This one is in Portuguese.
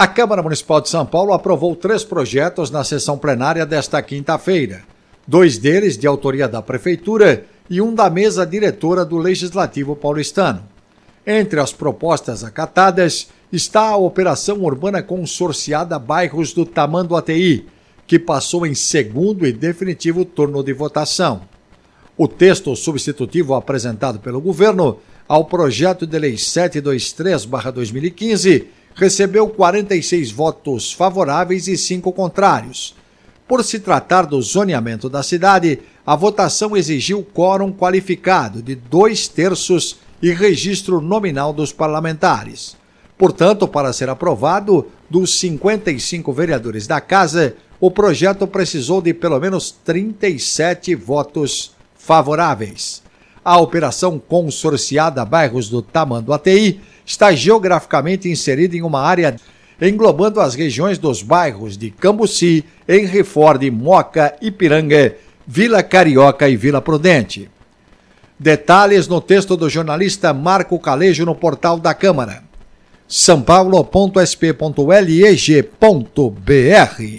A Câmara Municipal de São Paulo aprovou três projetos na sessão plenária desta quinta-feira. Dois deles de autoria da Prefeitura e um da mesa diretora do Legislativo paulistano. Entre as propostas acatadas está a Operação Urbana Consorciada Bairros do Tamanho ATI, que passou em segundo e definitivo turno de votação. O texto substitutivo apresentado pelo governo ao projeto de lei 723/2015 recebeu 46 votos favoráveis e 5 contrários. Por se tratar do zoneamento da cidade, a votação exigiu quórum qualificado de dois terços e registro nominal dos parlamentares. Portanto, para ser aprovado, dos 55 vereadores da Casa, o projeto precisou de pelo menos 37 votos favoráveis. A operação consorciada Bairros do Tamanho ATI está geograficamente inserida em uma área englobando as regiões dos bairros de Cambuci, Henry Ford, Moca, Ipiranga, Vila Carioca e Vila Prudente. Detalhes no texto do jornalista Marco Calejo no portal da Câmara. sãopaulo.sp.leg.br